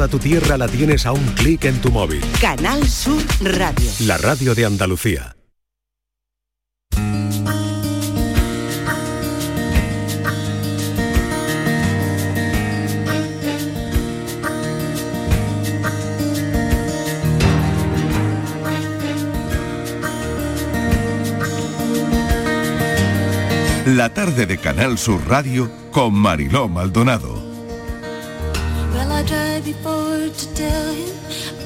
A tu tierra la tienes a un clic en tu móvil. Canal Sur Radio. La radio de Andalucía. La tarde de Canal Sur Radio con Mariló Maldonado. I tried before to tell him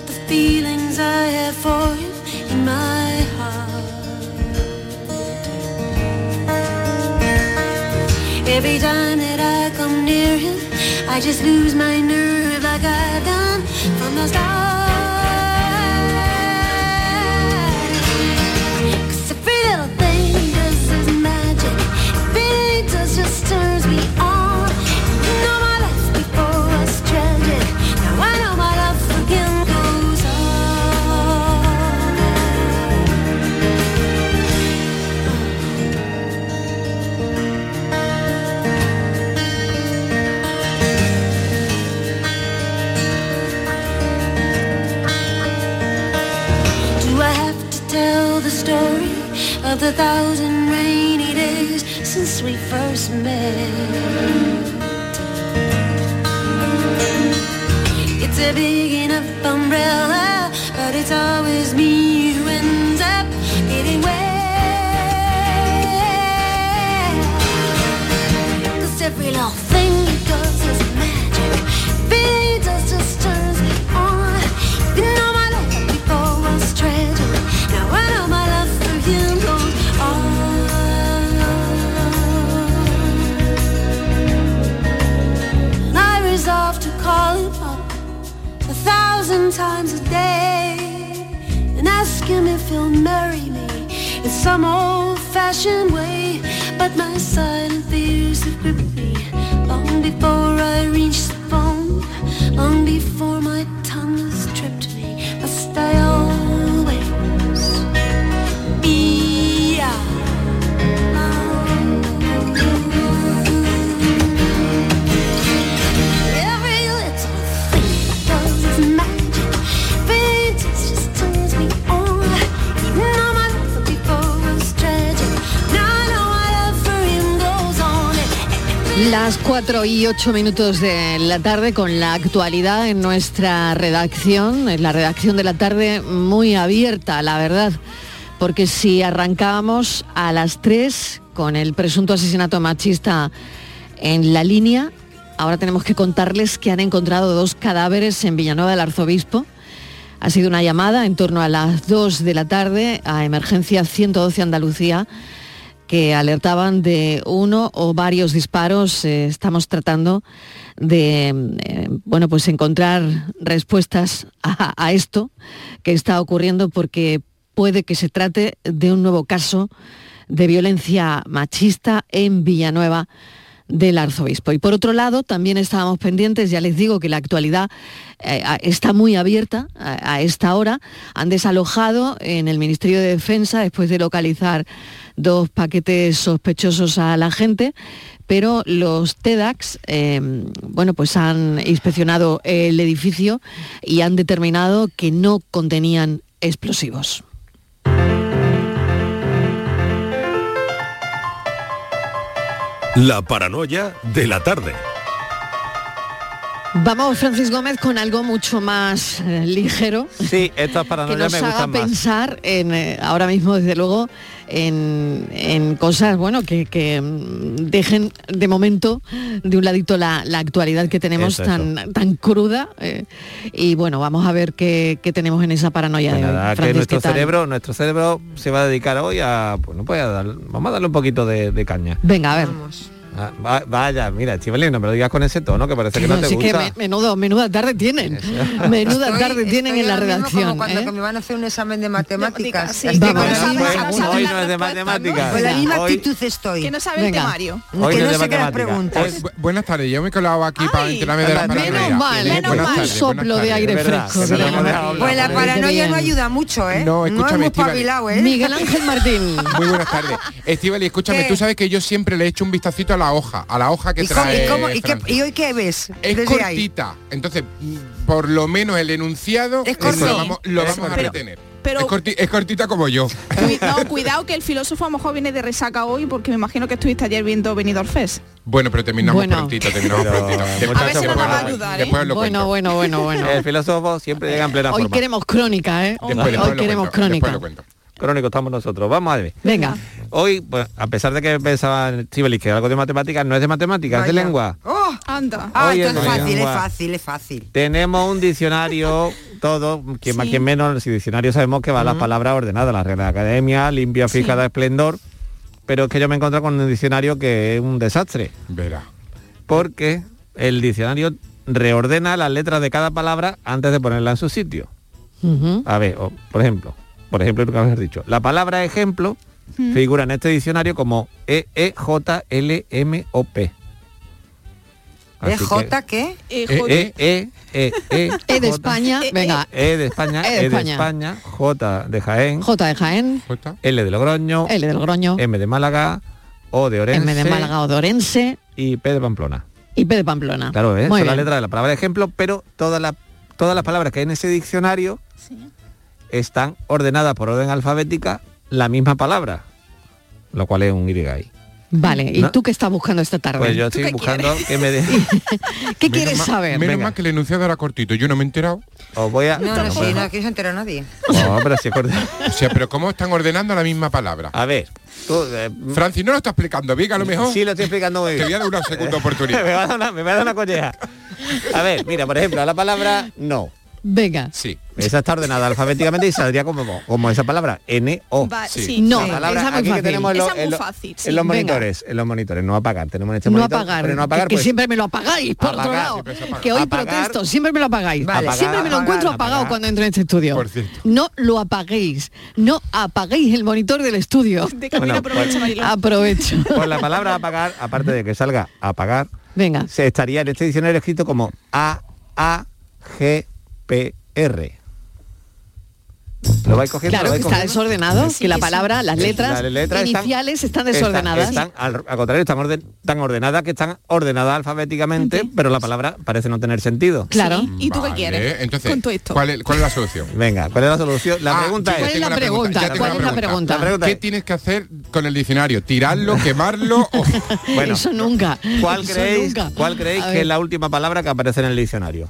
the feelings I have for him in my heart. Every time that I come near him, I just lose my nerve like I've done from the start. The thousand rainy days since we first met? It's a big enough umbrella, but it's always me 4 y 8 minutos de la tarde con la actualidad en nuestra redacción, en la redacción de la tarde muy abierta, la verdad, porque si arrancábamos a las 3 con el presunto asesinato machista en la línea, ahora tenemos que contarles que han encontrado dos cadáveres en Villanueva del Arzobispo. Ha sido una llamada en torno a las 2 de la tarde a Emergencia 112 Andalucía que alertaban de uno o varios disparos. Eh, estamos tratando de eh, bueno, pues encontrar respuestas a, a esto que está ocurriendo porque puede que se trate de un nuevo caso de violencia machista en Villanueva del arzobispo. Y por otro lado, también estábamos pendientes, ya les digo que la actualidad eh, está muy abierta a, esta hora. Han desalojado en el Ministerio de Defensa, después de localizar dos paquetes sospechosos a la gente, pero los TEDAX, eh, bueno, pues han inspeccionado el edificio y han determinado que no contenían explosivos. La paranoia de la tarde. Vamos, Francis Gómez, con algo mucho más eh, ligero. Sí, estas que paranoias nos me haga gustan más. pensar en, eh, ahora mismo, desde luego, en, en cosas, bueno, que, que, mm, dejen de momento de un ladito la, la actualidad que tenemos Eso, tan, tan cruda. eh, y bueno, vamos a ver qué, qué tenemos en esa paranoia Pues de hoy. nada, que Francis, nuestro cerebro, nuestro cerebro se va a dedicar hoy a, bueno, pues a dar- vamos a darle un poquito de, de caña. Venga, a ver. Ah, va- vaya, mira, Chivalín, no me lo digas con ese tono, que parece que no te Así que gusta. me- menudo, menuda tarde tienen. Menuda Estoy- tarde tienen estoy en la redacción. Como cuando ¿eh? que me van a hacer un examen de matemáticas. sí, que Pues hoy no es de matemáticas. Con la misma actitud estoy. Que no sabe Venga. el temario. Hoy que no sé qué las preguntas. Bu- buenas tardes, yo me he colado aquí para enterarme de la paranoia. Menos mal, menos mal, soplo de aire fresco. que. Pues la paranoia no ayuda mucho, ¿eh? No, escúchame, ¿eh? Miguel Ángel Martín. Muy buenas tardes. Estivali, escúchame, tú sabes que yo siempre le echo un vistacito a la hoja, a la hoja que ¿Y, cómo- trae y cómo- y qué- Francis. y hoy qué ves? Es desde ahí? cortita. Entonces, por lo menos el enunciado Es eh, corto. lo vamos, lo Es vamos a retener. Pero- es, corti- es cortita como yo. Cuidado, cuidado que el filósofo a lo mejor viene de resaca hoy porque me imagino que estuviste ayer viendo Benidorm Fest. Bueno, pero terminamos Bueno. prontito, terminamos Pero- prontito. A ver si nos va a ayudar, ¿eh? Después os lo Bueno, bueno, bueno, bueno. El filósofo siempre llega en plena Hoy forma. queremos crónica, ¿eh? Después- después Hoy queremos cuento, después crónica. lo cuento. Crónico estamos nosotros. Vamos a ver. Venga. Hoy, pues, a pesar de que pensaba Estíbaliz que algo de matemáticas, no es de matemáticas, es de lengua. ¡Oh! Anda. Ah, Oye, esto es fácil, es lengua. fácil, es fácil. Tenemos un diccionario, todo, quien más, quien menos, si diccionario sabemos que van las palabras ordenadas, la regla de academia, limpia, Sí. fija, de esplendor, pero es que yo me he encontrado con un diccionario que es un desastre, Verá. porque el diccionario reordena las letras de cada palabra antes de ponerla en su sitio. A ver, o, por ejemplo, por ejemplo lo que habéis dicho, la palabra ejemplo figura en este diccionario como E E J L M O P. ¿Es J qué? Eh, E. E E E E E de España, venga. E de España, E de E de España. J de Jaén, J de Jaén. L de Logroño, L del Groño, M de Málaga, O de Orense M de Málaga o de Orense y P de Pamplona. y P de Pamplona. Claro, ¿eh? Muy son las bien. letras de la palabra ejemplo, pero todas las todas las palabras que hay en ese diccionario están ordenadas por orden alfabética la misma palabra, lo cual es un Y ahí. Vale, ¿y ¿No? tú qué estás buscando esta tarde? Pues yo ¿Tú estoy buscando que me dé. ¿Qué Menos quieres saber? Menos Venga. mal que el enunciado era cortito, yo no me he enterado. Os voy a. No, no, sí, no, aquí no se entera nadie. No, pero sí. O sea, pero ¿cómo están ordenando la misma palabra? A ver, tú, eh, Francis no lo está explicando bien, a lo mejor. sí lo estoy explicando muy Te bien. voy a dar una segunda me, oportunidad. va a dar una, me va a dar una colleja. A ver, mira, por ejemplo, la palabra no. Venga. Sí. Esa está ordenada alfabéticamente y saldría como, como esa palabra, N-O. Sí. sí. No, La palabra esa es muy que fácil. tenemos en, los- Esa es en muy los- fácil, sí. en los Venga. monitores, en los monitores, no apagar. Tenemos en este No monitor, apagar, pero no apagar, que pues, siempre me lo apagáis, por otro Apagar, lado. siempre se apaga. Que hoy Apagar. protesto, siempre me lo apagáis. Vale. siempre me lo encuentro apagar. apagado cuando entro en este estudio. Por cierto. No lo apaguéis, no apaguéis el monitor del estudio. De camino Bueno, aprovecha, pues-. Aprovecho. Pues la palabra apagar, aparte de que salga apagar, Venga. se estaría en este diccionario escrito como A A G P R. ¿Lo vais cogiendo? Claro ¿Lo que vais está desordenado, Sí, que la palabra, las letras, Las letras están- iniciales están, están- desordenadas. Están, al, al contrario, están orden- tan ordenadas que están ordenadas alfabéticamente, pero la palabra parece no tener sentido. Claro. Sí. ¿Y tú qué Vale, quieres Entonces, con todo esto? ¿cuál es, cuál es la solución? Venga, ¿cuál es la solución? La Ah, pregunta ¿Cuál es... la pregunta? ¿Cuál es la pregunta? Pregunta ¿Qué es, tienes que hacer con el diccionario? ¿Tirarlo, quemarlo o...? bueno, Eso nunca. ¿cuál Eso creéis, nunca. ¿cuál creéis que es la última palabra que aparece en el diccionario?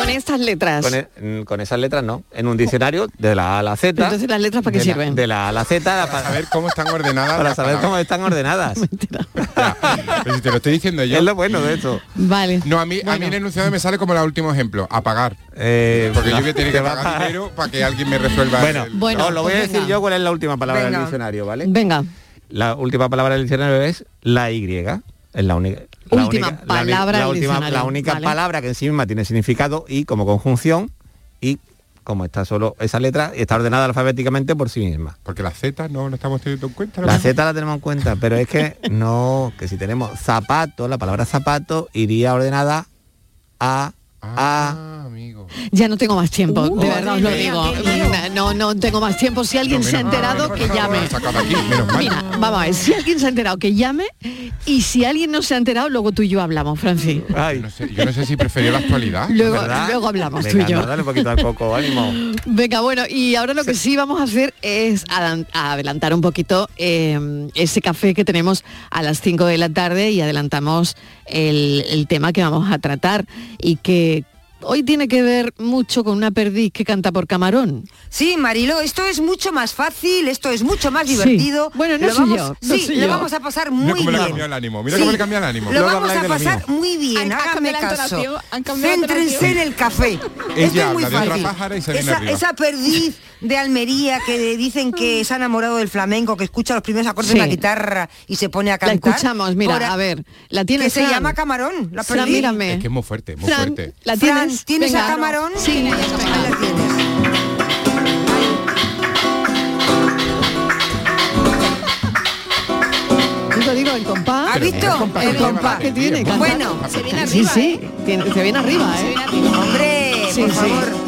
Con, estas letras. Con, e- mm, con esas letras no. En un diccionario de la A a la Z. Entonces las letras para qué de la- sirven. de la A a la Z Para para, saber cómo están ordenadas para saber cómo están ordenadas. Ya, pero si te lo estoy diciendo yo. es lo bueno de esto. Vale. No, a mí, a mí el enunciado me sale como el último ejemplo, apagar. Eh, Porque no, yo voy a tener que pagar pagar. dinero para que alguien me resuelva Bueno, el- Bueno, os lo voy pues a decir venga. yo cuál es la última palabra Venga. del diccionario, ¿vale? Venga. La última palabra del diccionario es la Y. Es la única. la Última única- la palabra la, última, la única vale. palabra que en sí misma tiene significado y como conjunción y como está solo esa letra y está ordenada alfabéticamente por sí misma. Porque la Z no lo estamos teniendo en cuenta. La mejor. Z la tenemos en cuenta, pero es que no, que si tenemos zapato, la palabra zapato iría ordenada a a Ah, amigo. Ya no tengo más tiempo, Uh, de verdad os lo digo. No, no tengo más tiempo. Si alguien No, se ha mal, enterado, que llame. aquí. Mira, vamos a ver, si alguien se ha enterado, que llame. Y si alguien no se ha enterado, luego tú y yo hablamos, Francis. Ay, Yo no sé, yo no sé si prefería la actualidad. Luego, luego hablamos Venga, tú y yo. no, dale un poquito al coco, ánimo. Venga, bueno, y ahora lo que sí vamos a hacer es adelantar un poquito eh, ese café que tenemos a las 5 de la tarde y adelantamos el, tema que vamos a tratar y que hoy tiene que ver mucho con una perdiz que canta por camarón. Sí, Marilo, esto es mucho más fácil, esto es mucho más Sí. divertido. Bueno, no Lo soy vamos- yo, no sí, soy lo yo. vamos a pasar Mira muy le bien. cambió el ánimo, mira cómo le cambia el ánimo. Lo Luego vamos a pasar muy bien, Han- la caso. Céntrense en el café. Esto es muy fácil. esa, perdiz de Almería que dicen que se ha enamorado del flamenco, que escucha los primeros acordes Sí. de la guitarra y se pone a La cantar. escuchamos, mira, a ver, la tienes Que se Fran. llama Camarón, la Fran, perdiz. mírame. Es que es muy fuerte, muy Fran, fuerte. ¿la Fran, tienes? ¿tienes Venga. a Camarón? Sí, Ahí la tienes. Digo, digo, el compás. ¿Has visto? El compás, el compás que tiene. Bueno, Se viene Sí, arriba, sí, ¿eh? tiene- se viene arriba, Se ¿eh? viene arriba. Hombre, Sí, por sí. favor.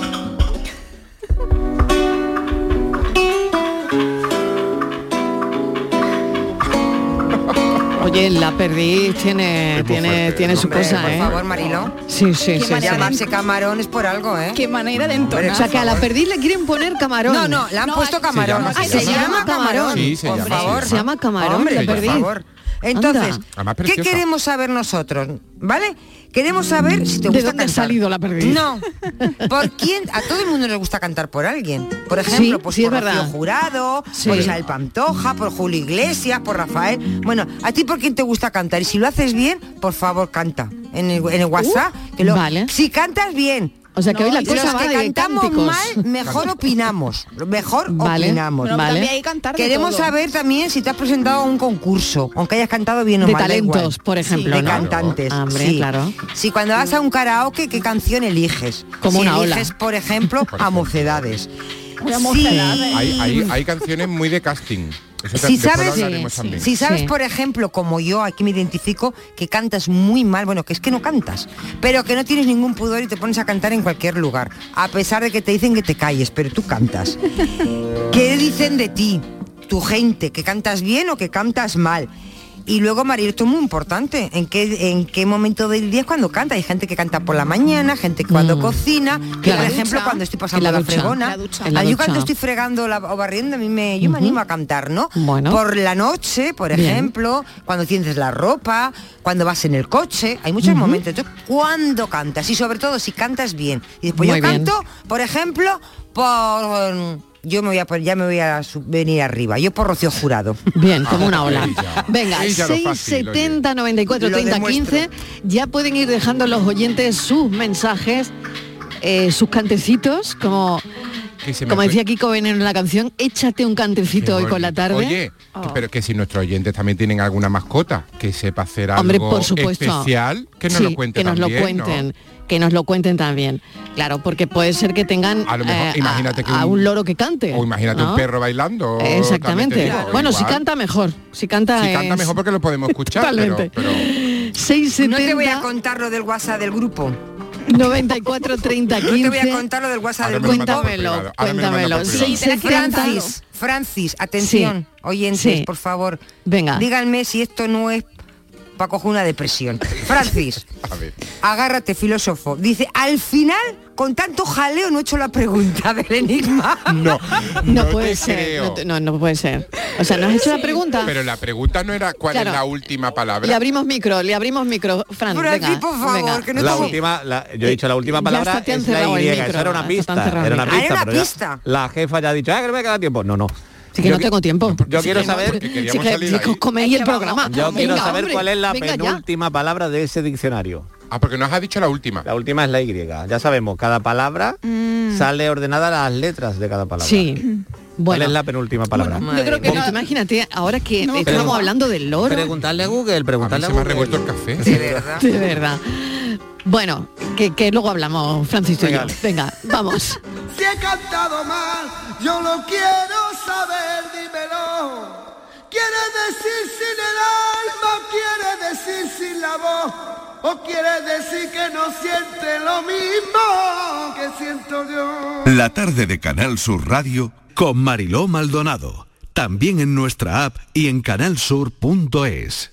Oye, la perdiz tiene, tiene, tiene su Hombre, cosa, por ¿eh? favor, Marilo. Sí, sí, sí. sí. Llamarse camarón es por algo, ¿eh? Qué manera de entonar. O sea, que a la perdiz le quieren poner camarón. No, no, le han No, puesto se camarón. llama- Ay, se se, llama camarón. camarón. Sí, se por llama, favor. sí. Se llama camarón, Hombre, la por favor. Entonces, ¿qué queremos saber nosotros? ¿Vale? Queremos saber si te ¿De gusta dónde ha salido la perdiz? No. ¿Por quién? A todo el mundo le gusta cantar por alguien. Por ejemplo, Sí, pues sí, por Rocío. Jurado, Sí. por Isabel Pantoja, por Julio Iglesias, por Rafael. Bueno, ¿a ti por quién te gusta cantar? Y si lo haces bien, por favor, canta. En el, en el WhatsApp. que lo- vale. Si cantas bien, O sea, que hoy la y cosa los va que de cantamos cánticos. mal, mejor opinamos. Mejor Vale. opinamos. Vale. de Queremos todo. saber también si te has presentado a un concurso, aunque hayas cantado bien o De mal. igual. talentos, por ejemplo, de ¿no? cantantes. Ah, hombre, sí. claro. Si cuando vas a un karaoke, ¿qué canción eliges? Como si una ola. eliges, por ejemplo, a mocedades. Sí. hay, hay canciones muy de casting. Si sabes, Sí, si sabes, Sí. por ejemplo, como yo, aquí me identifico, que cantas muy mal, bueno, que es que no cantas, pero que no tienes ningún pudor y te pones a cantar en cualquier lugar, a pesar de que te dicen que te calles, pero tú cantas. ¿Qué dicen de ti, tu gente, que cantas bien o que cantas mal? Y luego, María, esto es muy importante. ¿En qué, ¿En qué momento del día es cuando canta? Hay gente que canta por la mañana, gente que cuando Mm. cocina, que por ejemplo cuando estoy pasando la fregona. La ducha. En la a yo cuando estoy fregando la, o barriendo, a mí me, yo me animo a cantar, ¿no? Bueno. Por la noche, por Bien. ejemplo, cuando tienes la ropa, cuando vas en el coche, hay muchos momentos. Entonces, ¿cuándo cantas? Y sobre todo si cantas bien. Y después Muy yo bien. canto, por ejemplo, por yo me voy a ya me voy a venir arriba. Yo por Rocío Jurado. Bien, como una ola. Venga, Ella lo fácil, 670 94 Lo 30 demuestro. 15. Ya pueden ir dejando los oyentes sus mensajes, eh, sus cantecitos, como, como decía Kiko Veneno en la canción, échate un cantecito hoy con la tarde. Oye, Oh. pero que si nuestros oyentes también tienen alguna mascota que sepa hacer algo Hombre, por supuesto. especial, que nos Sí, lo cuenten que nos lo cuenten. Que nos lo cuenten también. Claro, porque puede ser que tengan A lo mejor, eh, imagínate que a, un- loro que cante. O imagínate ¿no? un perro bailando. Exactamente. digo, bueno, si canta mejor. Si canta, Si canta es- mejor porque lo podemos escuchar, pero, Totalmente. pero 670 No te voy a contar lo del WhatsApp del grupo. 94 30 No 15. te voy a contar lo del WhatsApp del Cuéntamelo, cuéntamelo. por privado. 670 Francis, Francis, atención, oyentes, Sí. por favor. Venga. Díganme si esto no es para coger una depresión. Francis, a ver. agárrate, filósofo. Dice, al final, con tanto jaleo no he hecho la pregunta del enigma. No, No, no puede ser. No, te- no, no puede ser. O sea, ¿no has hecho la pregunta? Pero la pregunta no era cuál Claro. es la última palabra. Le abrimos micro, le abrimos micro, Fran. Francis, venga, por favor, venga. que no La te- última, la- yo he dicho la última Ya palabra es la Y, micro, eso era una pista, era una pista, Ah, era una pista. la jefa ya ha dicho, ah, que no me queda tiempo. No, no. Sí que Yo no tengo tiempo. Yo quiero saber, queríamos que coméis el programa. yo quiero saber hombre, cuál es la venga ya. penúltima palabra de ese diccionario. Ah, porque nos has dicho la última. La última es la Y. Ya sabemos, cada palabra sale ordenada las letras de cada palabra. Mm. Sí. ¿Cuál Bueno, es la penúltima palabra? Yo creo que no- imagínate, ahora que No, estamos pero- hablando del loro, Preguntarle a Google, A mí preguntarle se a me ha Google. revuelto el café. De verdad. de verdad. Bueno, que, que luego hablamos, Francisco y yo. Venga. Venga, vamos. Si he cantado mal, yo lo quiero saber, dímelo. ¿Quiere decir sin el alma? ¿Quiere decir sin la voz? ¿O quiere decir que no siente lo mismo que siento yo? La tarde de Canal Sur Radio Con Mariló Maldonado. También en nuestra app y en canalsur.es.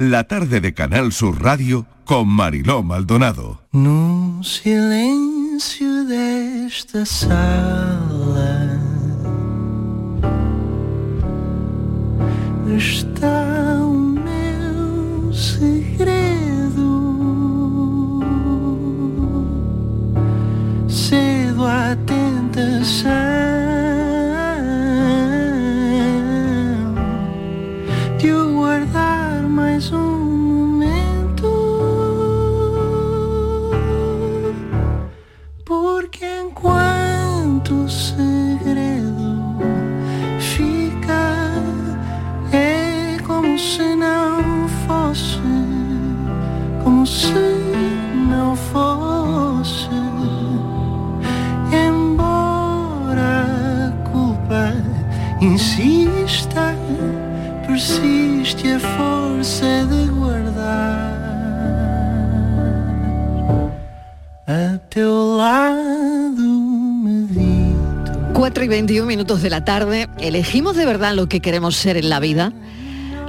La tarde de Canal Sur Radio con Mariló Maldonado. No silêncio desta sala está o meu segredo. Cedo à tentação mais um momento. Porque enquanto o segredo fica, é como se não fosse, como se não fosse. Embora a culpa insista, persiste a força de guardar a teu lado medito. 4 y 21 minutos de la tarde. ¿Elegimos de verdad lo que queremos ser en la vida?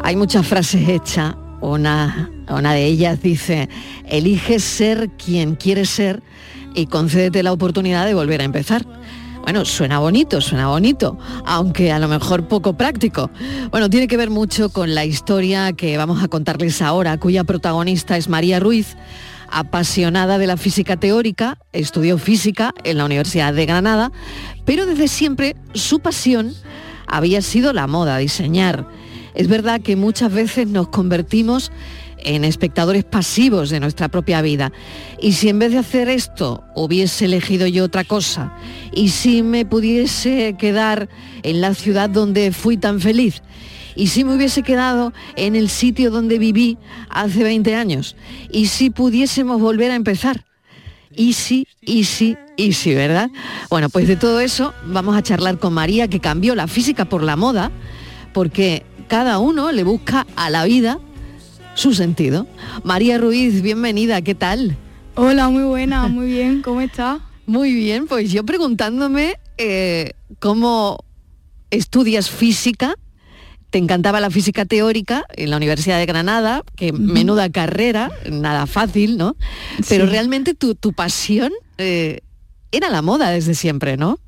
Hay muchas frases hechas. Una, una de ellas dice, elige ser quien quieres ser y concédete la oportunidad de volver a empezar. Bueno, suena bonito, suena bonito, aunque a lo mejor poco práctico. Bueno, tiene que ver mucho con la historia que vamos a contarles ahora, cuya protagonista es María Ruiz, apasionada de la física teórica, estudió física en la Universidad de Granada, pero desde siempre su pasión había sido la moda, diseñar. Es verdad que muchas veces nos convertimos en espectadores pasivos de nuestra propia vida. Y si en vez de hacer esto hubiese elegido yo otra cosa, y si me pudiese quedar en la ciudad donde fui tan feliz, y si me hubiese quedado en el sitio donde viví hace 20 años, y si pudiésemos volver a empezar. Y sí, y sí, y sí, ¿verdad? Bueno, pues de todo eso vamos a charlar con María, que cambió la física por la moda, porque cada uno le busca a la vida su sentido. María Ruiz, bienvenida, ¿qué tal? Hola, muy buena, muy bien, ¿cómo estás? Muy bien, pues yo preguntándome eh, cómo estudias física, te encantaba la física teórica en la Universidad de Granada, que menuda carrera, nada fácil, ¿no? Pero Sí. realmente tu, tu pasión eh, era la moda desde siempre, ¿no?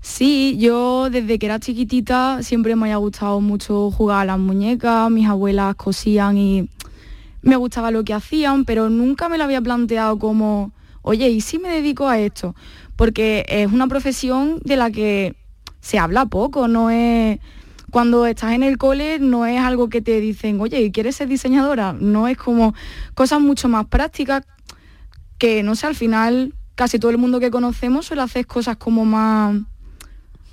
Sí, yo desde que era chiquitita siempre me había gustado mucho jugar a las muñecas, mis abuelas cosían y me gustaba lo que hacían, pero nunca me lo había planteado como, oye, ¿y si me dedico a esto? Porque es una profesión de la que se habla poco, no es... Cuando estás en el cole no es algo que te dicen, oye, ¿quieres ser diseñadora? No es como cosas mucho más prácticas que, no sé, al final casi todo el mundo que conocemos suele hacer cosas como más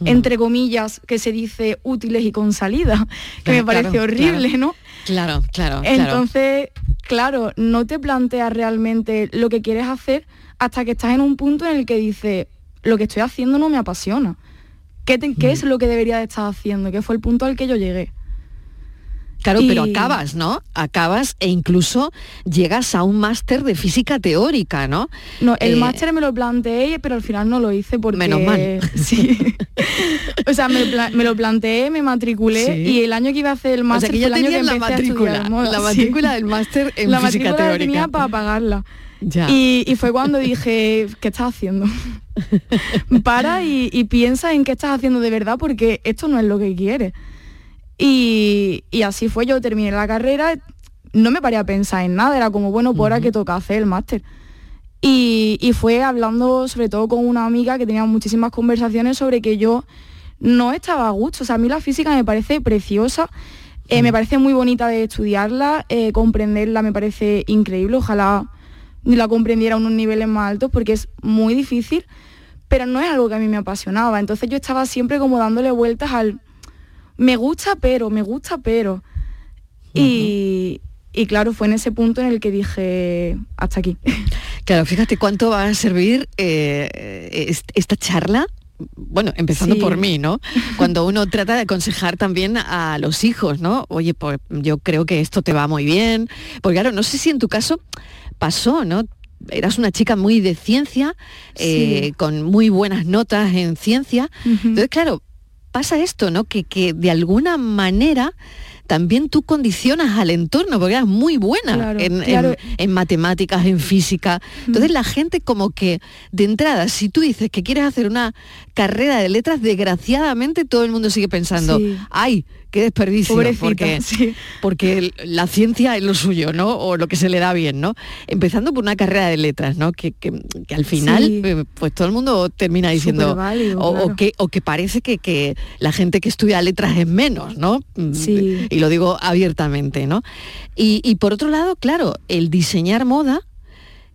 entre comillas, que se dice útiles y con salida, que me parece horrible, claro. ¿no? Claro, claro. claro. Entonces, claro, no te planteas realmente lo que quieres hacer hasta que estás en un punto en el que dices, lo que estoy haciendo no me apasiona. ¿Qué, te- qué es lo que debería de estar haciendo? Que fue el punto al que yo llegué. Claro, pero acabas, ¿no? Acabas e incluso llegas a un máster de física teórica, ¿no? No, el Eh, máster me lo planteé, pero al final no lo hice porque... Menos mal. Sí. o sea, me, lo planteé, me matriculé Sí. y el año que iba a hacer el O sea, máster que fue ya el año que la a matrícula, estudiar moda, la sí. matrícula del máster en la física matrícula la teórica. tenía para pagarla. Ya. Y, y fue cuando dije, ¿qué estás haciendo? Para y, y piensa en qué estás haciendo de verdad porque esto no es lo que quieres. Y, y así fue, yo terminé la carrera, no me paré a pensar en nada, era como, bueno, pues ahora que toca hacer el máster. Y, y fue hablando sobre todo con una amiga que tenía muchísimas conversaciones sobre que yo no estaba a gusto. O sea, a mí la física me parece preciosa, eh, me parece muy bonita de estudiarla, eh, comprenderla me parece increíble. Ojalá la comprendiera a unos niveles más altos porque es muy difícil, pero no es algo que a mí me apasionaba. Entonces yo estaba siempre como dándole vueltas al me gusta pero, me gusta pero. Y, y claro, fue en ese punto en el que dije, hasta aquí. Claro, fíjate cuánto va a servir eh, est- esta charla. Bueno, empezando Sí. por mí, ¿no? Cuando uno trata de aconsejar también a los hijos, ¿no? Oye, pues yo creo que esto te va muy bien. Porque claro, no sé si en tu caso pasó, ¿no? Eras una chica muy de ciencia, eh, Sí. con muy buenas notas en ciencia. Entonces, claro, pasa esto, ¿no? Que, que de alguna manera también tú condicionas al entorno, porque eras muy buena Claro, en, claro. en matemáticas, en física. Entonces la gente como que de entrada, si tú dices que quieres hacer una carrera de letras, desgraciadamente todo el mundo sigue pensando, Sí. ay, qué desperdicio, Pobrecita, porque, sí. porque la ciencia es lo suyo, ¿no? O lo que se le da bien, ¿no? Empezando por una carrera de letras, ¿no? Que, que- que al final, Sí. eh, pues todo el mundo termina diciendo, o, que, o que parece que, que la gente que estudia letras es menos, ¿no? Mm, Sí. Y lo digo abiertamente, ¿no? Y, y por otro lado, claro, el diseñar moda,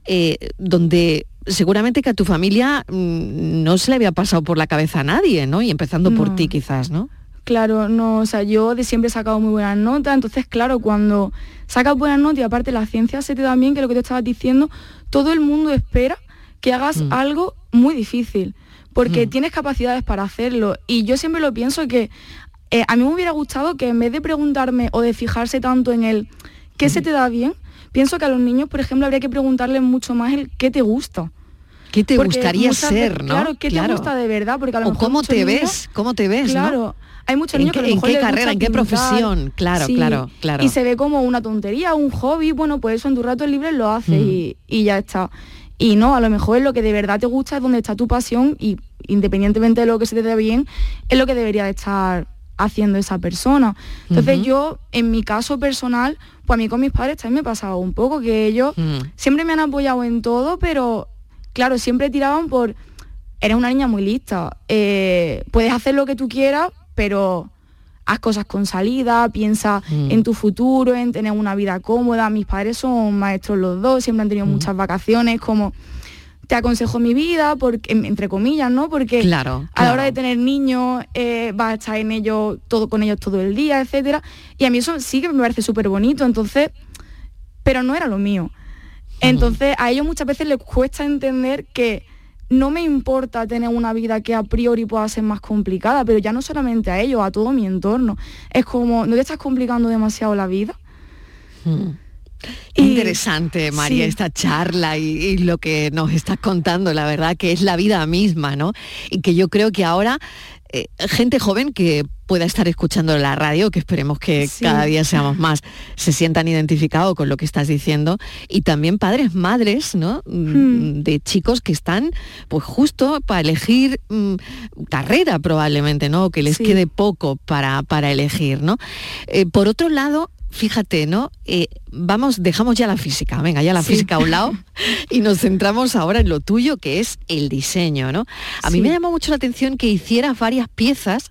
eh, donde seguramente que a tu familia mm, no se le había pasado por la cabeza a nadie, ¿no? Y empezando por ti quizás, ¿no? Claro, no, o sea, yo de siempre he sacado muy buenas notas, entonces claro, cuando sacas buenas notas y aparte la ciencia se te da bien, que lo que te estabas diciendo, todo el mundo espera que hagas Mm. algo muy difícil, porque tienes capacidades para hacerlo. Y yo siempre lo pienso que eh, a mí me hubiera gustado que en vez de preguntarme o de fijarse tanto en el qué se te da bien, pienso que a los niños, por ejemplo, habría que preguntarles mucho más el qué te gusta. ¿Qué te Porque gustaría muchas ser, no? Claro, ¿qué te gusta de verdad? Porque a lo o mejor cómo te niños- ves, cómo te ves, ¿no? Claro, hay muchos ¿En niños qué- que a lo en mejor qué les gusta carrera, en qué profesión? Claro, claro, claro. Y se ve como una tontería, un hobby, bueno, pues eso en tu rato libre lo haces Mm. y, y ya está. Y no, a lo mejor lo que de verdad te gusta es donde está tu pasión y independientemente de lo que se te dé bien, es lo que debería de estar haciendo esa persona. Entonces yo, en mi caso personal, pues a mí con mis padres también me pasaba un poco, que ellos Mm. siempre me han apoyado en todo, pero claro, siempre tiraban por, eres una niña muy lista, eh, puedes hacer lo que tú quieras, pero haz cosas con salida, piensa Mm. en tu futuro, en tener una vida cómoda. Mis padres son maestros los dos, siempre han tenido muchas vacaciones, como te aconsejo mi vida, porque, en- entre comillas, ¿no? Porque Claro, a la hora de tener niños eh, vas a estar en ellos todo con ellos todo el día, etcétera. Y a mí eso sí que me parece súper bonito, entonces, pero no era lo mío. Entonces a ellos muchas veces les cuesta entender que no me importa tener una vida que a priori pueda ser más complicada, pero ya no solamente a ellos, a todo mi entorno. Es como, ¿no te estás complicando demasiado la vida? Qué Interesante, María, sí. esta charla y, y lo que nos estás contando, la verdad que es la vida misma, ¿no? Y que yo creo que ahora eh, gente joven que pueda estar escuchando la radio, que esperemos que Sí. cada día seamos más, se sientan identificados con lo que estás diciendo, y también padres, madres, ¿no? Mm, De chicos que están, pues justo para elegir mm, carrera probablemente, ¿no? Que les Sí. quede poco para, para elegir, ¿no? Eh, por otro lado, fíjate, ¿no? Eh, vamos, dejamos ya la física, venga, ya la Sí. física a un lado y nos centramos ahora en lo tuyo, que es el diseño, ¿no? A mí me llamó mucho la atención que hicieras varias piezas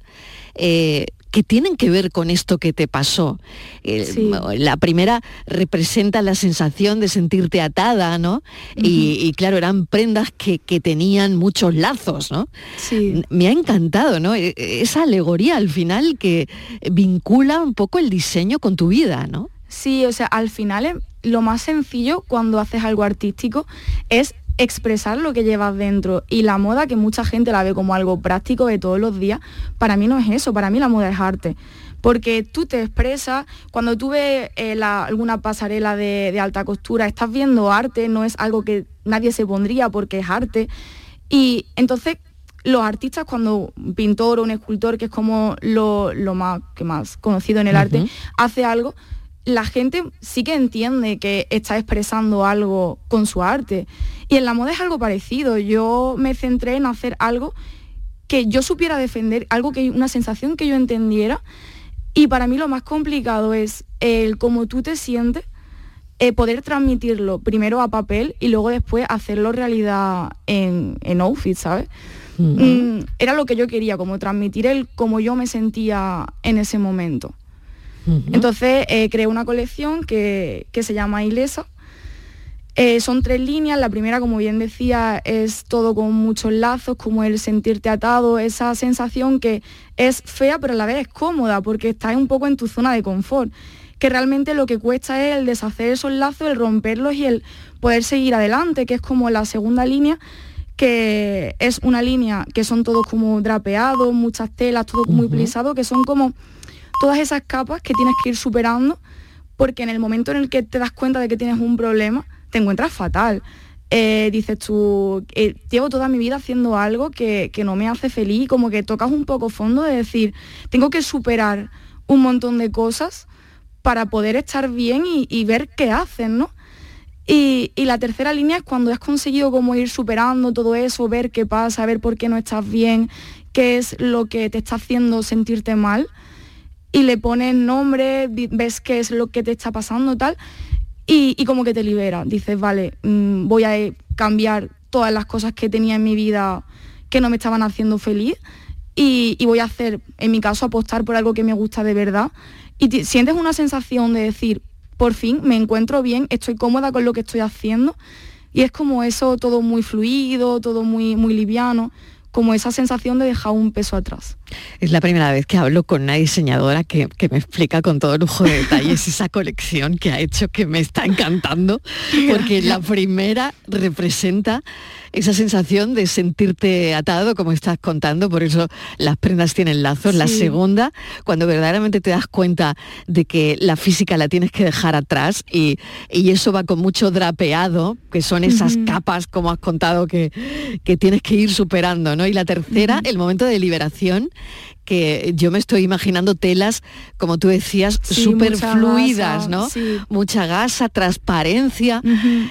eh, que tienen que ver con esto que te pasó. Sí. La primera representa la sensación de sentirte atada, ¿no? y, y claro, eran prendas que, que tenían muchos lazos, ¿no? Sí. Me ha encantado, ¿no? E- Esa alegoría al final que vincula un poco el diseño con tu vida, ¿no? Sí, o sea, al final es- lo más sencillo cuando haces algo artístico es expresar lo que llevas dentro y la moda que mucha gente la ve como algo práctico de todos los días, para mí no es eso, para mí la moda es arte. Porque tú te expresas, cuando tú ves eh, la- alguna pasarela de, de alta costura, estás viendo arte, no es algo que nadie se pondría porque es arte. Y entonces los artistas cuando un pintor o un escultor, que es como lo, lo más, que más conocido en el arte, hace algo, la gente sí que entiende que está expresando algo con su arte. Y en la moda es algo parecido. Yo me centré en hacer algo que yo supiera defender, algo que una sensación que yo entendiera. Y para mí lo más complicado es el cómo tú te sientes eh, poder transmitirlo primero a papel y luego después hacerlo realidad en, en outfit, ¿sabes? Mm, era lo que yo quería, como transmitir el cómo yo me sentía en ese momento. Entonces eh, creé una colección que, que se llama Ilesa, eh, son tres líneas, la primera, como bien decía, es todo con muchos lazos, como el sentirte atado, esa sensación que es fea pero a la vez es cómoda porque estás un poco en tu zona de confort, que realmente lo que cuesta es el deshacer esos lazos, el romperlos y el poder seguir adelante, que es como la segunda línea, que es una línea que son todos como drapeados, muchas telas, todo muy plisado, que son como todas esas capas que tienes que ir superando, porque en el momento en el que te das cuenta de que tienes un problema, te encuentras fatal. Eh, dices tú, eh, llevo toda mi vida haciendo algo que, no me hace feliz, como que tocas un poco fondo de decir, tengo que superar un montón de cosas para poder estar bien y, ver qué hacen, ¿no? Y, y, la tercera línea es cuando has conseguido como ir superando todo eso, ver qué pasa, ver por qué no estás bien, qué es lo que te está haciendo sentirte mal, y le pones nombre, ves qué es lo que te está pasando, tal, y, como que te libera. Dices, vale, mm, voy a eh, cambiar todas las cosas que tenía en mi vida que no me estaban haciendo feliz y, voy a hacer, en mi caso, apostar por algo que me gusta de verdad. Y sientes una sensación de decir, por fin me encuentro bien, estoy cómoda con lo que estoy haciendo. Y es como eso todo muy fluido, todo muy, muy liviano como esa sensación de dejar un peso atrás. Es la primera vez que hablo con una diseñadora que, me explica con todo lujo de detalles esa colección que ha hecho que me está encantando, porque la primera representa esa sensación de sentirte atado, como estás contando, por eso las prendas tienen lazos. La segunda, cuando verdaderamente te das cuenta de que la física la tienes que dejar atrás y, eso va con mucho drapeado, que son esas capas, como has contado, que, que tienes que ir superando, ¿no? Y la tercera, el momento de liberación, que yo me estoy imaginando telas, como tú decías, súper fluidas, ¿no? Mucha gasa, transparencia,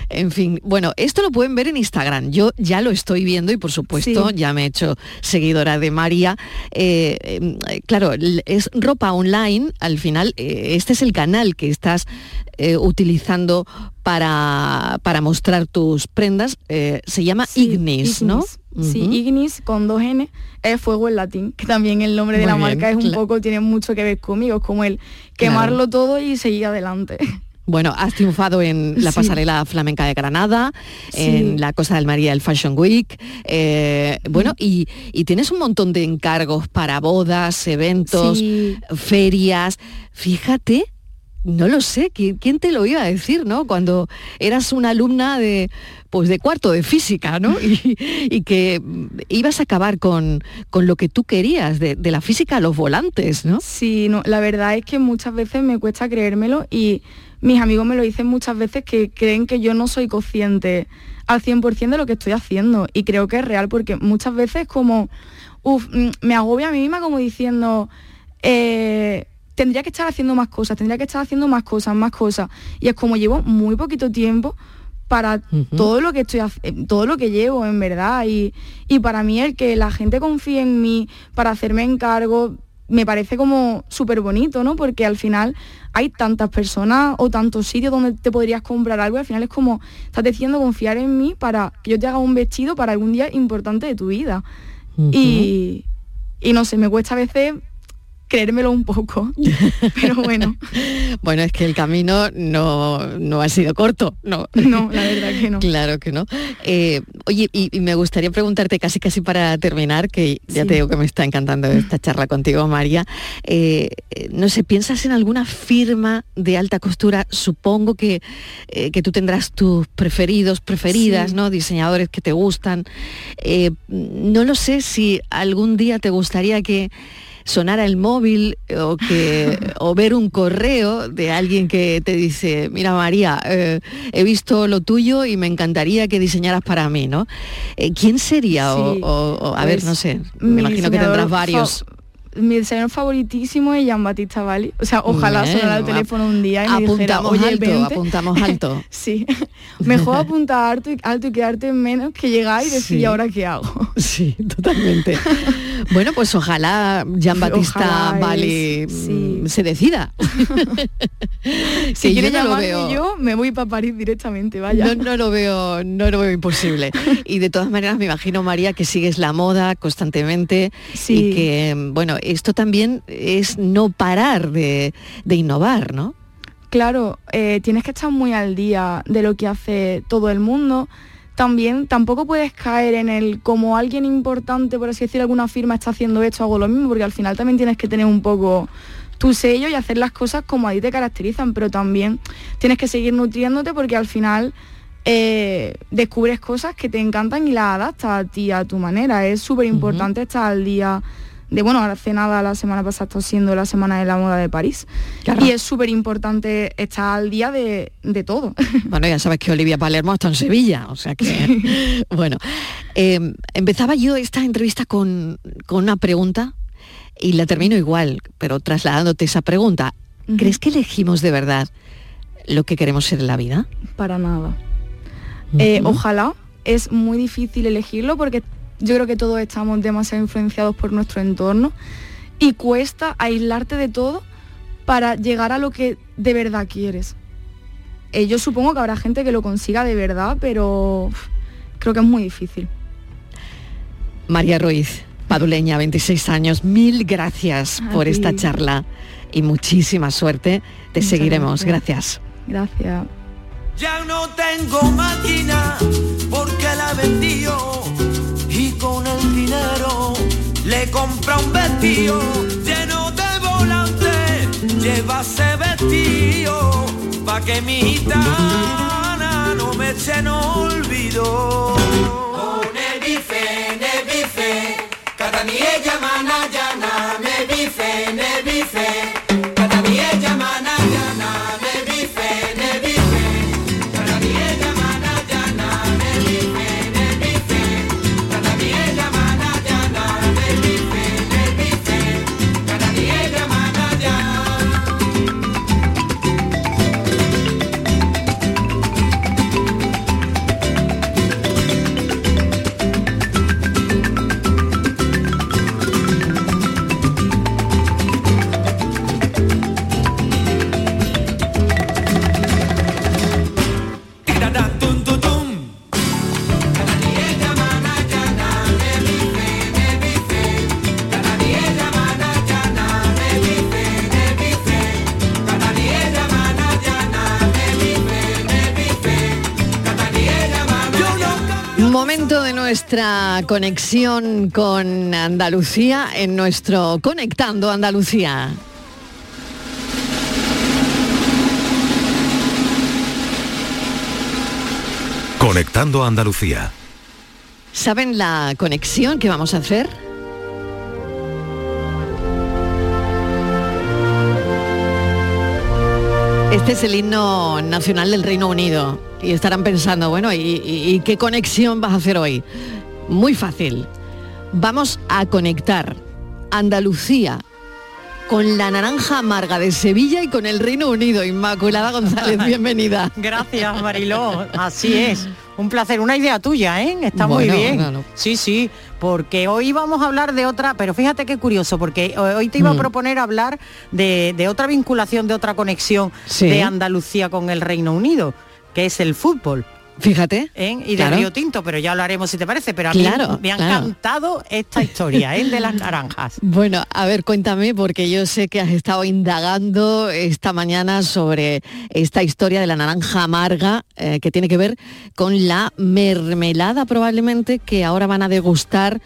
en fin. Bueno, esto lo pueden ver en Instagram. Yo ya lo estoy viendo y por supuesto ya me he hecho seguidora de María. Eh, em, claro, es ropa online, al final, eh, este es el canal que estás eh, utilizando para, para, mostrar tus prendas. se llama Ignis, ¿no? Sí, Ignis con dos N es fuego en latín, que también el nombre de la marca es un poco, tiene mucho que ver conmigo, es como el quemarlo todo y seguir adelante. Bueno, has triunfado en la pasarela flamenca de Granada, en la Cosa del María del Fashion Week. Eh, bueno, y, tienes un montón de encargos para bodas, eventos, ferias. Fíjate no lo sé, ¿quién te lo iba a decir, no? Cuando eras una alumna de, pues de cuarto de física, ¿no? Y, que ibas a acabar con, con, lo que tú querías, de, la física a los volantes, ¿no? Sí, no, la verdad es que muchas veces me cuesta creérmelo y mis amigos me lo dicen muchas veces que creen que yo no soy consciente al 100% de lo que estoy haciendo y creo que es real porque muchas veces como, uff, mm, me agobia a mí misma como diciendo... Eh, tendría que estar haciendo más cosas, tendría que estar haciendo más cosas, más cosas. Y es como llevo muy poquito tiempo para todo lo que estoy eh, todo lo que llevo en verdad y, para mí el que la gente confíe en mí para hacerme encargo me parece como súper bonito, ¿no? Porque al final hay tantas personas o tantos sitios donde te podrías comprar algo y al final es como, estás diciendo confiar en mí para que yo te haga un vestido para algún día importante de tu vida. y, y no sé, me cuesta a veces creérmelo un poco. Pero bueno. bueno, es que el camino no, ha sido corto, ¿no? No, la verdad que no. claro que no. Eh, oye, y, me gustaría preguntarte casi casi para terminar, que ya te digo que me está encantando esta charla contigo, María. Eh, no sé, ¿piensas en alguna firma de alta costura? Supongo que, eh, que tú tendrás tus preferidos, preferidas, ¿no? Diseñadores que te gustan. no lo sé si algún día te gustaría que sonara el móvil o, que, o ver un correo de alguien que te dice, mira María, eh, he visto lo tuyo y me encantaría que diseñaras para mí, ¿no? Eh, ¿Quién sería? o, a ver, pues no sé, me imagino que tendrás varios mi diseñador favoritísimo es Jean Batista Bali. O sea, ojalá sonara el teléfono un día y me dijera, oye, alto, apuntamos alto. sí. Mejor apuntar alto y, alto y quedarte en menos que llegar y decir, ¿y ahora qué hago? Sí, totalmente. Bueno, pues ojalá Jean Batista es- mm, se decida. Si Que quiere yo no lo veo. yo, me voy para París directamente, vaya. No, no lo veo, no lo veo imposible. Y de todas maneras me imagino, María, que sigues la moda constantemente Sí. y que, bueno, esto también es no parar de, de innovar, ¿no? Claro, eh, tienes que estar muy al día de lo que hace todo el mundo. También tampoco puedes caer en el como alguien importante, por así decir, alguna firma está haciendo esto, hago lo mismo, porque al final también tienes que tener un poco tu sello y hacer las cosas como a ti te caracterizan, pero también tienes que seguir nutriéndote porque al final eh, descubres cosas que te encantan y las adaptas a ti, a tu manera. Es súper importante estar al día de, bueno, hace nada, la semana pasada está siendo la Semana de la Moda de París. Claro. Y es súper importante estar al día de, de todo. Bueno, ya sabes que Olivia Palermo está en Sevilla, o sea que... bueno, eh, empezaba yo esta entrevista con, con una pregunta y la termino igual, pero trasladándote esa pregunta. ¿Crees que elegimos de verdad lo que queremos ser en la vida? Para nada. Eh, ojalá, es muy difícil elegirlo porque yo creo que todos estamos demasiado influenciados por nuestro entorno y cuesta aislarte de todo para llegar a lo que de verdad quieres. Eh, yo supongo que habrá gente que lo consiga de verdad, pero creo que es muy difícil. María Ruiz, paduleña, 26 años, mil gracias A por ti. esta charla y muchísima suerte. Te Muchas seguiremos. gracias. gracias. Gracias. Ya no tengo máquina porque la vendió compra un vestido lleno de volantes. Lleva ese vestido pa' que mi gitana no me eche en olvido. Oh, ne bife, ne bife, Momento de nuestra conexión con Andalucía en nuestro Conectando Andalucía. Conectando Andalucía. ¿Saben la conexión que vamos a hacer? Este es el himno nacional del Reino Unido y estarán pensando, bueno, ¿y, y- y qué conexión vas a hacer hoy? Muy fácil. Vamos a conectar Andalucía con la naranja amarga de Sevilla y con el Reino Unido. Inmaculada González, bienvenida. Gracias, Mariló. Así es. Un placer. Una idea tuya, ¿eh? Está muy bien. Sí, sí. Porque hoy vamos a hablar de otra, pero fíjate qué curioso, porque hoy te iba a Mm. proponer hablar de, de otra vinculación, de otra conexión Sí. de Andalucía con el Reino Unido, que es el fútbol. Fíjate. ¿eh? Y de Claro. Río Tinto, pero ya lo haremos si te parece. Pero a mí Claro, me ha claro. encantado esta historia ¿eh? de las naranjas. Bueno, a ver, cuéntame, porque yo sé que has estado indagando esta mañana sobre esta historia de la naranja amarga, eh, que tiene que ver con la mermelada probablemente que ahora van a degustar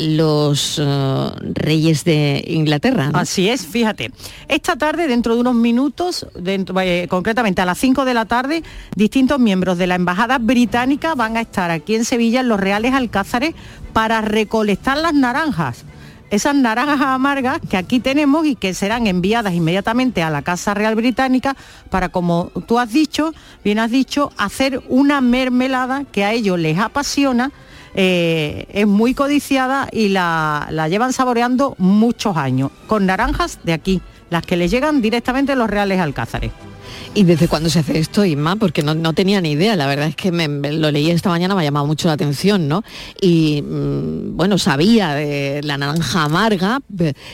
los eh, reyes de Inglaterra. Así es, fíjate. Esta tarde, dentro de unos minutos, eh, concretamente a las 5 de la tarde, distintos miembros de la Embajada Británica van a estar aquí en Sevilla, en los Reales Alcázares, para recolectar las naranjas. Esas naranjas amargas que aquí tenemos y que serán enviadas inmediatamente a la Casa Real Británica para, como tú has dicho, bien has dicho, hacer una mermelada que a ellos les apasiona eh, es muy codiciada y la, la llevan saboreando muchos años, con naranjas de aquí, las que les llegan directamente los reales alcázares. ¿Y desde cuándo se hace esto, Inma? Porque no, no tenía ni idea, la verdad es que me, lo leí esta mañana, me ha llamado mucho la atención, ¿no? Y mm, bueno, sabía de la naranja amarga,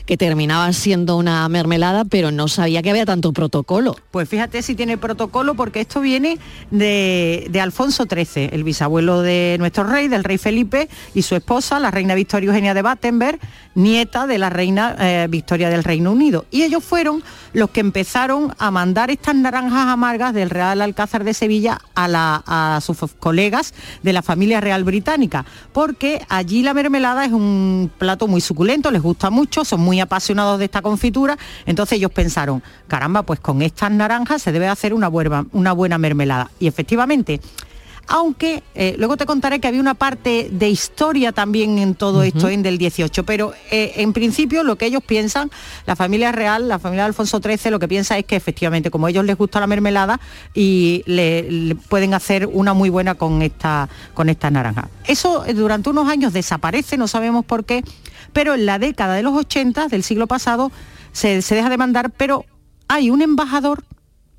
que terminaba siendo una mermelada, pero no sabía que había tanto protocolo. Pues fíjate si tiene protocolo, porque esto viene de, de Alfonso XIII, el bisabuelo de nuestro rey, del rey Felipe, y su esposa, la reina Victoria Eugenia de Battenberg, nieta de la reina eh, Victoria del Reino Unido. Y ellos fueron los que empezaron a mandar estas naranjas amargas del Real Alcázar de Sevilla a, la- a sus colegas de la familia real británica, porque allí la mermelada es un plato muy suculento, les gusta mucho, son muy apasionados de esta confitura, entonces ellos pensaron, caramba, pues con estas naranjas se debe hacer una buena, una buena mermelada. Y efectivamente, aunque eh, luego te contaré que había una parte de historia también en todo esto en del 18, pero eh, en principio lo que ellos piensan, la familia real, la familia de Alfonso XIII, lo que piensa es que efectivamente como a ellos les gusta la mermelada y le, le pueden hacer una muy buena con esta, con esta naranja. Eso eh, durante unos años desaparece, no sabemos por qué, pero en la década de los 80 del siglo pasado se, se deja de mandar, pero hay un embajador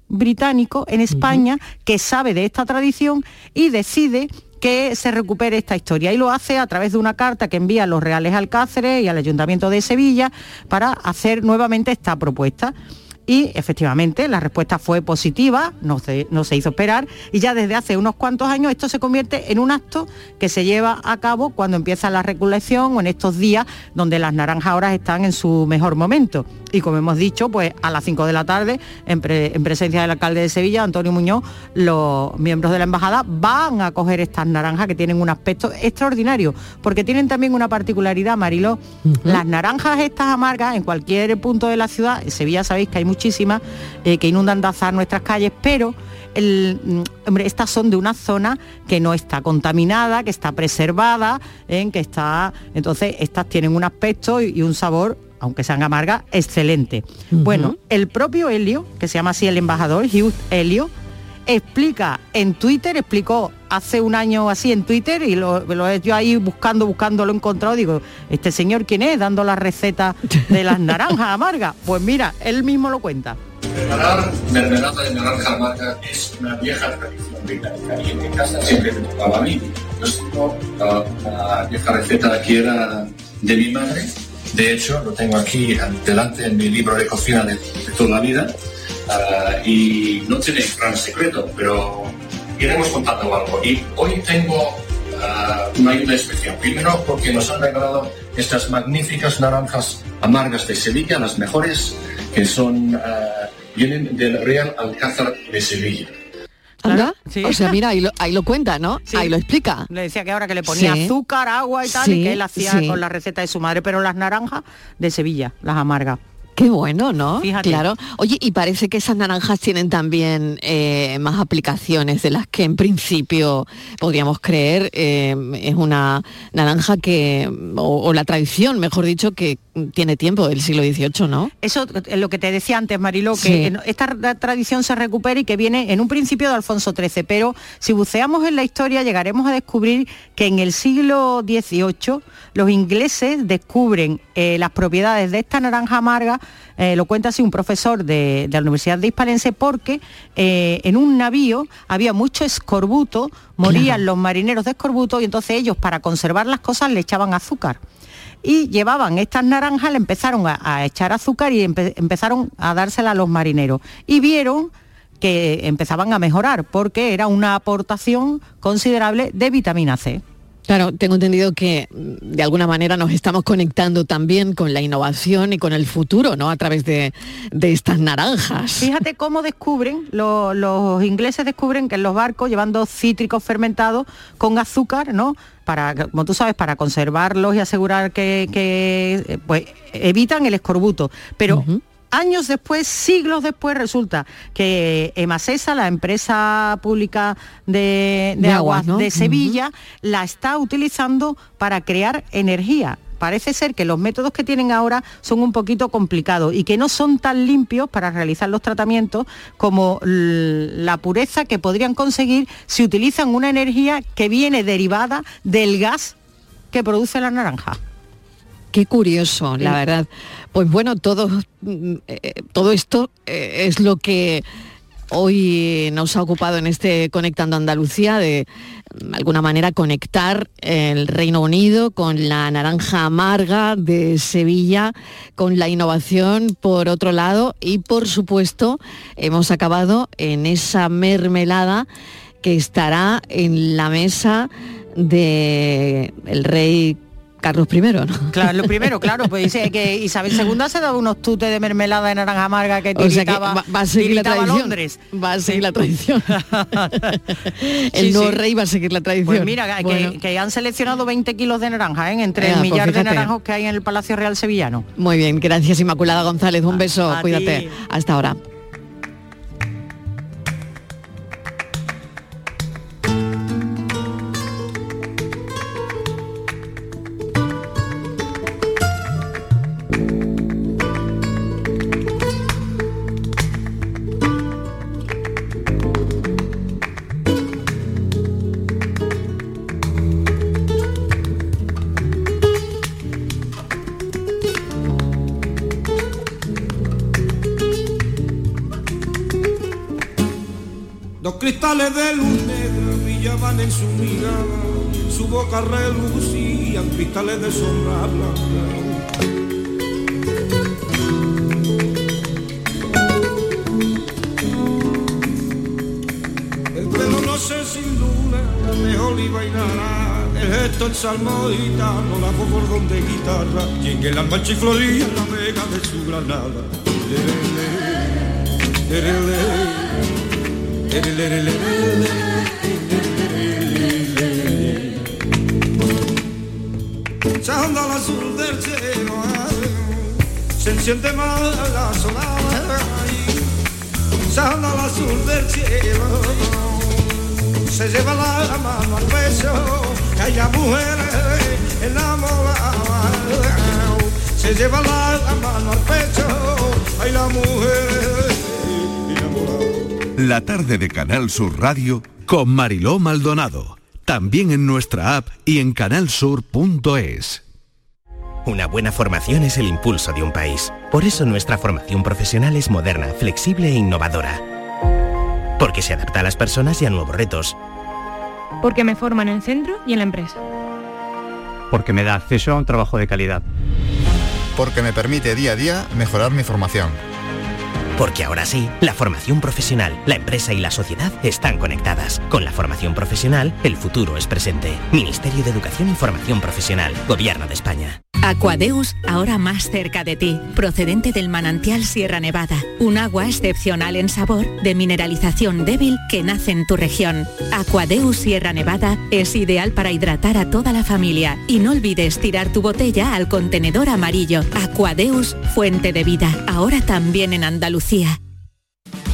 británico en España que sabe de esta tradición y decide que se recupere esta historia y lo hace a través de una carta que envía a los Reales Alcáceres y al Ayuntamiento de Sevilla para hacer nuevamente esta propuesta. Y efectivamente la respuesta fue positiva, no se, no se hizo esperar y ya desde hace unos cuantos años esto se convierte en un acto que se lleva a cabo cuando empieza la recolección o en estos días donde las naranjas ahora están en su mejor momento. Y como hemos dicho, pues a las 5 de la tarde, en, pre- en presencia del alcalde de Sevilla, Antonio Muñoz, los miembros de la embajada van a coger estas naranjas que tienen un aspecto extraordinario, porque tienen también una particularidad, Mariló. Las naranjas estas amargas en cualquier punto de la ciudad, en Sevilla sabéis que hay muchísimas, eh, que inundan de azar nuestras calles, pero el, mm, hombre, estas son de una zona que no está contaminada, que está preservada, en que está. Entonces, estas tienen un aspecto y, y un sabor, aunque sean amargas, excelente. Bueno, el propio Helio, que se llama así el embajador, Hugh Helio, explica en Twitter, explicó hace un año así en Twitter y lo, lo yo ahí buscando, buscando, lo he encontrado, digo, ¿este señor quién es? Dando la receta de las naranjas amargas. Pues mira, él mismo lo cuenta. Preparar mermelada de naranja amarga es una vieja tradición británica y en mi casa siempre me tocaba a mí. Yo tengo uh, una vieja receta que era de mi madre. De hecho, lo tengo aquí delante en mi libro de cocina de, de toda la vida. Uh, y no tiene gran secreto, pero iremos contando algo. Y hoy tengo uh, una ayuda especial. Primero porque nos han regalado estas magníficas naranjas amargas de Sevilla, las mejores, que son uh, vienen del Real Alcázar de Sevilla. Anda, O sea, mira, ahí lo, ahí lo cuenta, ¿no? Ahí lo explica. Le decía que ahora que le ponía Sí. azúcar, agua y tal, Sí, y que él hacía sí. con la receta de su madre, pero las naranjas de Sevilla, las amargas. Qué bueno, ¿no? Fíjate. Claro. Oye, y parece que esas naranjas tienen también eh, más aplicaciones de las que en principio podríamos creer. Eh, es una naranja que, o, o la tradición, mejor dicho, que tiene tiempo del siglo XVIII, ¿no? Eso es lo que te decía antes, Mariló, que Sí. esta ra- tradición se recupera y que viene en un principio de Alfonso XIII, pero si buceamos en la historia llegaremos a descubrir que en el siglo XVIII los ingleses descubren eh, las propiedades de esta naranja amarga, eh, lo cuenta así un profesor de, de la Universidad de Hispalense, porque eh, en un navío había mucho escorbuto, morían los marineros de escorbuto y entonces ellos para conservar las cosas le echaban azúcar y llevaban estas naranjas, le empezaron a, a echar azúcar y empe- empezaron a dársela a los marineros. Y vieron que empezaban a mejorar porque era una aportación considerable de vitamina C. Claro, tengo entendido que mm, de alguna manera nos estamos conectando también con la innovación y con el futuro, ¿no? A través de, de estas naranjas. Fíjate cómo descubren, lo- los ingleses descubren que en los barcos llevando cítricos fermentados con azúcar, ¿no? Para, como tú sabes, para conservarlos y asegurar que, que, eh, pues, evitan el escorbuto. Pero años después, siglos después, resulta que Emasesa, la empresa pública de, de De aguas, aguas, ¿no? de Sevilla, la está utilizando para crear energía. Parece ser que los métodos que tienen ahora son un poquito complicados y que no son tan limpios para realizar los tratamientos como la pureza que podrían conseguir si utilizan una energía que viene derivada del gas que produce la naranja. Qué curioso, la verdad. Pues bueno, todo, mm, eh, todo esto eh, es lo que hoy nos ha ocupado en este Conectando Andalucía de mm, alguna manera conectar el Reino Unido con la naranja amarga de Sevilla, con la innovación por otro lado y por supuesto hemos acabado en esa mermelada que estará en la mesa de el rey Carlos I, ¿no? Claro, lo primero, claro, pues dice que Isabel II se daba unos tutes de mermelada de naranja amarga que O sea que tiritaba, va, va a seguir la tradición. Londres. Va a seguir la tradición. el Sí, nuevo sí. rey va a seguir la tradición. Pues mira, que, Bueno. que han seleccionado 20 kilos de naranja, ¿eh? entre Ah, el pues millar de naranjos que hay en el Palacio Real Sevillano. Muy bien, gracias Inmaculada González. Un beso, a cuídate. ti. Hasta ahora. Cristales de luz negra brillaban en su mirada, su boca relucían cristales de sombra blanca. Sin luna, mejor y nada. El gesto, el salmo gitano, la voz de guitarra. Y en el alma chiflolía la vega de su granada. Lere, lere, lere, Se anda al azul del cielo, se enciende más la sonada. ay, Se anda al azul del cielo, se lleva la mano al pecho, haya mujeres enamoradas. Se lleva la mano al pecho, hay la mujer La tarde de Canal Sur Radio con Mariló Maldonado. También en nuestra app y en canalsur.es. Una buena formación es el impulso de un país. Por eso nuestra formación profesional es moderna, flexible e innovadora. Porque se adapta a las personas y a nuevos retos. Porque me forma en el centro y en la empresa. porque me da acceso a un trabajo de calidad. Porque me permite día a día mejorar mi formación. Porque ahora sí, la formación profesional, la empresa y la sociedad están conectadas. Con la formación profesional, el futuro es presente. Ministerio de Educación y Formación Profesional, Gobierno de España. Aquadeus, ahora más cerca de ti, procedente del manantial Sierra Nevada, un agua excepcional en sabor, de mineralización débil que nace en tu región. Aquadeus Sierra Nevada es ideal para hidratar a toda la familia y no olvides tirar tu botella al contenedor amarillo. Aquadeus, fuente de vida, ahora también en Andalucía. Andalucía.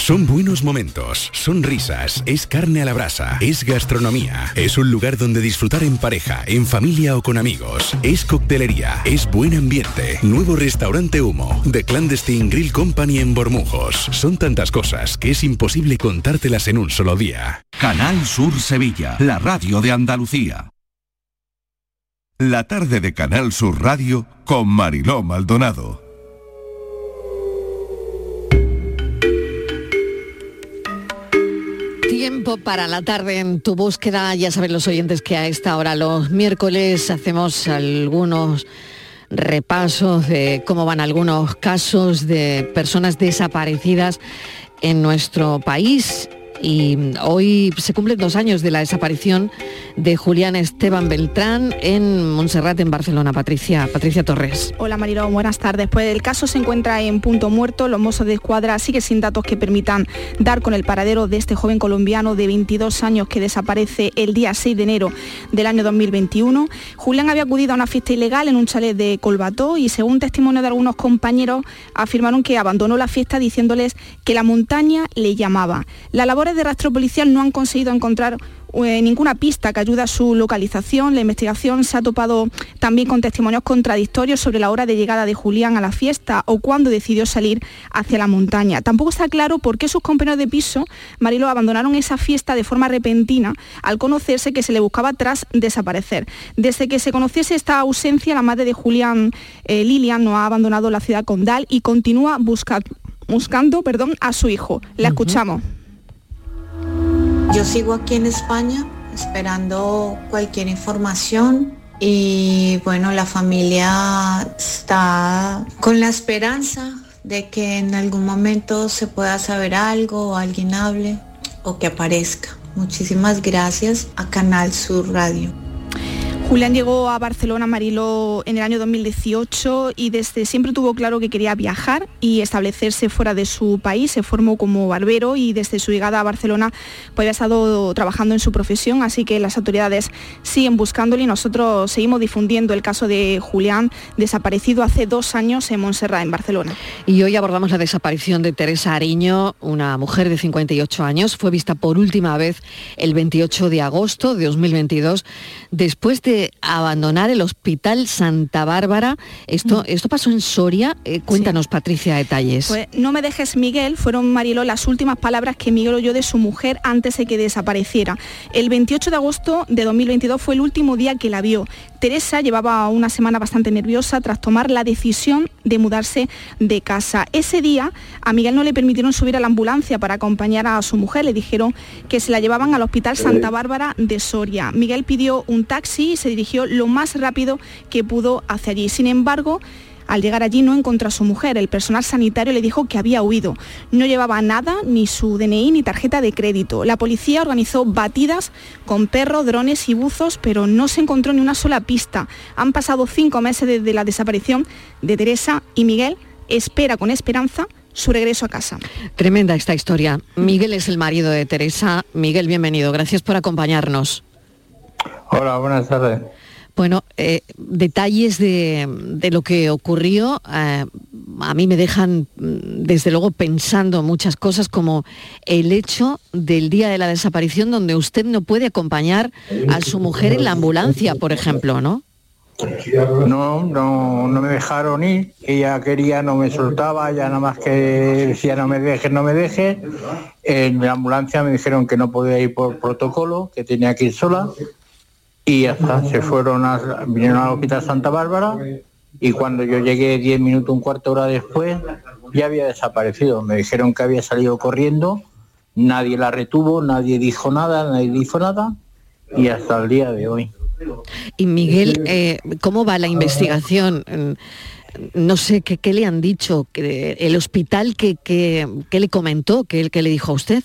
Son buenos momentos, son risas, es carne a la brasa, es gastronomía, es un lugar donde disfrutar en pareja, en familia o con amigos, es coctelería, es buen ambiente, nuevo restaurante Humo, The Clandestine Grill Company en Bormujos. Son tantas cosas que es imposible contártelas en un solo día. Canal Sur Sevilla, la radio de Andalucía. La tarde de Canal Sur Radio con Mariló Maldonado. Tiempo para la tarde en tu búsqueda. Ya saben los oyentes que a esta hora los miércoles hacemos algunos repasos de cómo van algunos casos de personas desaparecidas en nuestro país y hoy se cumplen dos años de la desaparición de Julián Esteban Beltrán en Montserrat, en Barcelona. Patricia, Patricia Torres. Hola Marilo, buenas tardes. Pues el caso se encuentra en punto muerto. Los mozos de escuadra siguen sin datos que permitan dar con el paradero de este joven colombiano de 22 años que desaparece el día 6 de enero del año 2021. Julián había acudido a una fiesta ilegal en un chalet de Colbató y según testimonio de algunos compañeros afirmaron que abandonó la fiesta diciéndoles que la montaña le llamaba. Las labores de rastro policial no han conseguido encontrar eh, ninguna pista que ayude a su localización. La investigación se ha topado también con testimonios contradictorios sobre la hora de llegada de Julián a la fiesta o cuándo decidió salir hacia la montaña. Tampoco está claro por qué sus compañeros de piso, Marilo, abandonaron esa fiesta de forma repentina al conocerse que se le buscaba tras desaparecer. Desde que se conociese esta ausencia, la madre de Julián, eh, Lilian, no ha abandonado la ciudad condal y continúa buscando perdón, a su hijo. La escuchamos. Yo sigo aquí en España esperando cualquier información y bueno, la familia está con la esperanza de que en algún momento se pueda saber algo o alguien hable o que aparezca. Muchísimas gracias a Canal Sur Radio. Julián llegó a Barcelona, Marilo, en el año 2018 y desde siempre tuvo claro que quería viajar y establecerse fuera de su país. Se formó como barbero y desde su llegada a Barcelona pues, había estado trabajando en su profesión, así que las autoridades siguen buscándole y nosotros seguimos difundiendo el caso de Julián, desaparecido hace dos años en Montserrat, en Barcelona. Y hoy abordamos la desaparición de Teresa Ariño, una mujer de 58 años. Fue vista por última vez el 28 de agosto de 2022 después de abandonar el Hospital Santa Bárbara. Esto, esto pasó en Soria. Eh, cuéntanos, Patricia, detalles. Pues no me dejes, Miguel, fueron, Marielo, las últimas palabras que Miguel oyó de su mujer antes de que desapareciera. El 28 de agosto de 2022 fue el último día que la vio. Teresa llevaba una semana bastante nerviosa tras tomar la decisión de mudarse de casa. Ese día a Miguel no le permitieron subir a la ambulancia para acompañar a su mujer. Le dijeron que se la llevaban al Hospital Santa Bárbara de Soria. Miguel pidió un taxi y se dirigió lo más rápido que pudo hacia allí. Sin embargo, al llegar allí no encontró a su mujer. El personal sanitario le dijo que había huido. No llevaba nada, ni su DNI ni tarjeta de crédito. La policía organizó batidas con perros, drones y buzos, pero no se encontró ni una sola pista. Han pasado cinco meses desde la desaparición de Teresa y Miguel espera con esperanza su regreso a casa. Tremenda esta historia. Miguel es el marido de Teresa. Miguel, bienvenido. Gracias por acompañarnos. Hola, buenas tardes. Bueno, eh, detalles de, lo que ocurrió eh, a mí me dejan mm, desde luego pensando muchas cosas como el hecho del día de la desaparición donde usted no puede acompañar a su mujer en la ambulancia, por ejemplo, ¿no? No, no, no me dejaron ir. Ella quería, no me soltaba, ya nada más que decía no me dejes, no me dejes. En la ambulancia me dijeron que no podía ir por protocolo, que tenía que ir sola y hasta se fueron a, vinieron al hospital Santa Bárbara y cuando yo llegué 10 minutos, un cuarto hora después, ya había desaparecido. Me dijeron que había salido corriendo, nadie la retuvo, nadie dijo nada, nadie dijo nada y hasta el día de hoy. Y Miguel, eh, ¿cómo va la investigación? No sé, ¿qué, qué le han dicho? ¿El hospital qué, qué, le comentó? ¿Qué, ¿Qué le dijo a usted?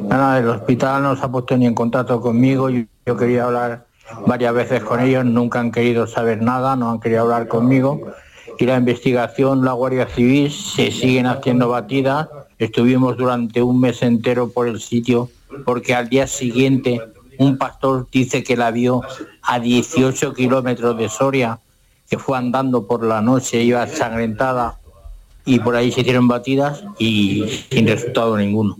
Nada, el hospital no se ha puesto ni en contacto conmigo. Yo, quería hablar varias veces con ellos, nunca han querido saber nada, no han querido hablar conmigo. Y la investigación, la Guardia Civil, se siguen haciendo batidas. Estuvimos durante un mes entero por el sitio porque al día siguiente un pastor dice que la vio a 18 kilómetros de Soria, que fue andando por la noche, iba sangrentada y por ahí se hicieron batidas y sin resultado ninguno.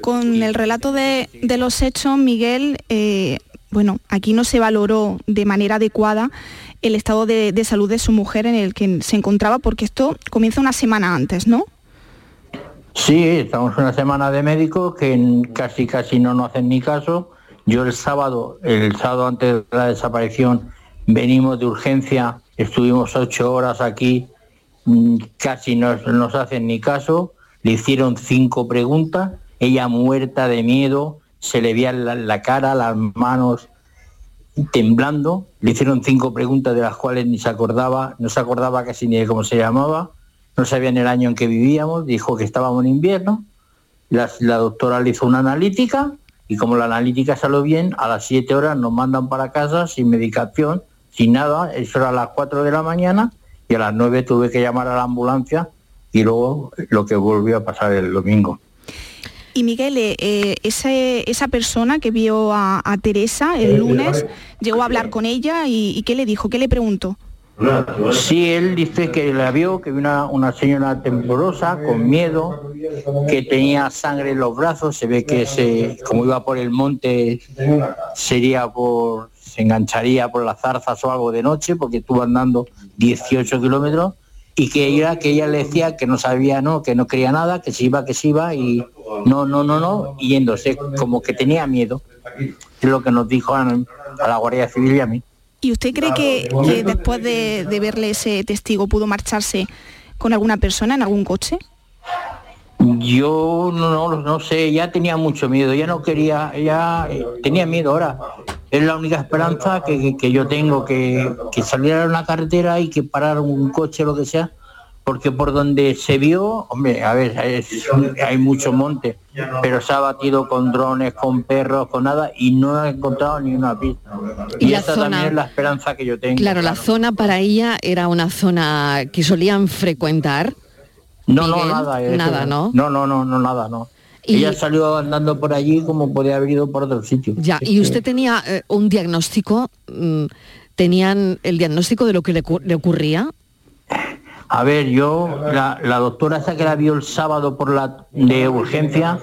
Con el relato de, los hechos, Miguel, eh, bueno, aquí no se valoró de manera adecuada el estado de, salud de su mujer en el que se encontraba, porque esto comienza una semana antes, ¿no? Sí, estamos una semana de médicos que casi casi no nos hacen ni caso. Yo el sábado, el sábado antes de la desaparición, venimos de urgencia, estuvimos ocho horas aquí, mm, casi no nos hacen ni caso, le hicieron cinco preguntas ella muerta de miedo, se le veía la, cara, las manos temblando, le hicieron cinco preguntas de las cuales ni se acordaba, no se acordaba casi ni de cómo se llamaba, no sabía en el año en que vivíamos, dijo que estábamos en invierno. La, la doctora le hizo una analítica y como la analítica salió bien, a las 7 horas nos mandan para casa sin medicación, sin nada, eso era a las 4 de la mañana y a las 9 tuve que llamar a la ambulancia y luego lo que volvió a pasar el domingo. Y Miguel, eh, eh, ese- esa persona que vio a, a Teresa el lunes, llegó a hablar con ella y, y ¿qué le dijo? ¿Qué le preguntó? Sí, él dice que la vio, que vio una, una señora temblorosa, con miedo, que tenía sangre en los brazos, se ve que se, como iba por el monte, sería por, se engancharía por las zarzas o algo de noche, porque estuvo andando 18 kilómetros, y que ella, que ella le decía que no sabía, no, que no quería nada, que se iba, que se iba, y no, no, no, no, yéndose, como que tenía miedo. Es lo que nos dijo a, a la Guardia Civil y a mí. ¿Y usted cree que, que después de, de verle ese testigo pudo marcharse con alguna persona en algún coche? Yo no, no, no sé, ya tenía mucho miedo, ya no quería, ya eh, tenía miedo ahora. Es la única esperanza que, que- que yo tengo, que, que saliera a una carretera y que parara un coche o lo que sea, porque por donde se vio, hombre, a ver, es- hay mucho monte, pero se ha batido con drones, con perros, con nada, y no ha encontrado ni una pista. Y Y, la esa zona- también es la esperanza que yo tengo. Claro, la zona para ella era una zona que solían frecuentar. No, no, nada. eso nada, ¿no? No, no, no, no, nada, no. Y- Ella salió andando por allí como podía haber ido por otro sitio. Ya, y usted tenía eh, un diagnóstico, mm, tenían el diagnóstico de lo que le ocurría. A ver, yo, la, doctora esa que la vio el sábado por la de urgencia,